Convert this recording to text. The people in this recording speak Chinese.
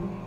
Mm-hmm.